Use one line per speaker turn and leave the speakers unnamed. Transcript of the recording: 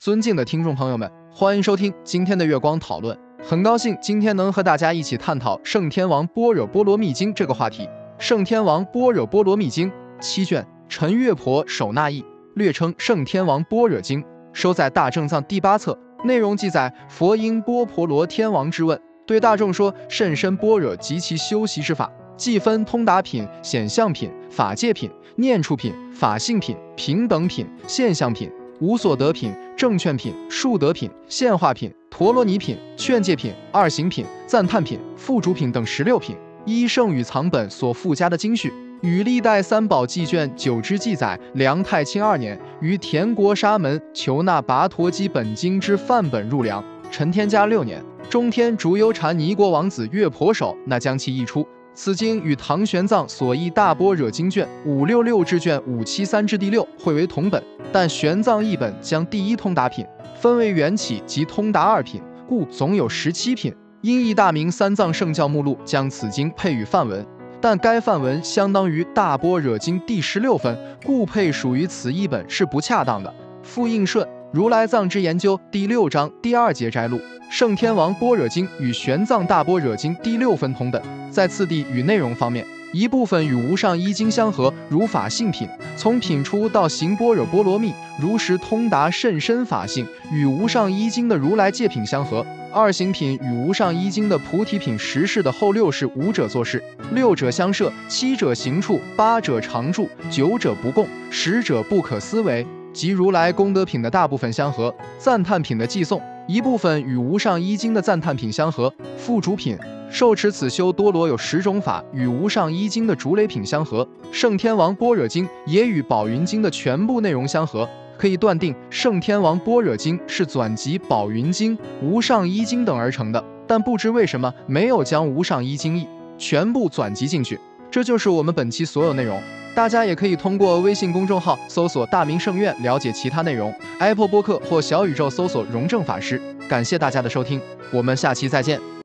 尊敬的听众朋友们，欢迎收听今天的月光讨论。很高兴今天能和大家一起探讨《圣天王般若波罗蜜经》这个话题。《圣天王般若波罗蜜经》七卷，陈月婆手纳译，略称《圣天王般若经》，收在大正藏第八册。内容记载佛因波婆罗天王之问，对大众说甚深般若及其修习之法，既分通达品、显相品、法界品、念处品、法性品、平等品、现象品。无所得品、证券品、数德品、现化品、陀罗尼品、劝诫品、二行品、赞叹品、附主品等十六品，依圣与藏本所附加的经序，与历代三宝记卷九之记载，梁太清二年于田国沙门求那跋陀基本经之范本入梁，陈天嘉六年，中天竺优禅尼国王子月婆手那将其译出。此经与唐玄奘所译《大般若经》卷五六六至卷五七三至第六汇为同本，但玄奘译本将第一通达品分为缘起及通达二品，故总有十七品。因译大明三藏圣教目录将此经配与梵文，但该梵文相当于《大般若经》第十六分，故配属于此译本是不恰当的。复印顺《如来藏之研究》第六章第二节摘录。圣天王般若经与玄奘大般若经第六分同本，在次第与内容方面，一部分与无上一经相合，如法性品，从品出到行般若波罗蜜，如实通达甚深法性，与无上一经的如来戒品相合；二行品与无上一经的菩提品十世的后六世五者做事，六者相摄，七者行处，八者常住，九者不共，十者不可思维，即如来功德品的大部分相合，赞叹品的寄送。一部分与无上一经的赞叹品相合，副主品受持此修多罗有十种法，与无上一经的竹雷品相合。圣天王般若经也与宝云经的全部内容相合，可以断定圣天王般若经是转集宝云经、无上一经等而成的。但不知为什么没有将无上一经义全部转集进去。这就是我们本期所有内容。大家也可以通过微信公众号搜索“大明圣院”了解其他内容，Apple 播客或小宇宙搜索“荣正法师”。感谢大家的收听，我们下期再见。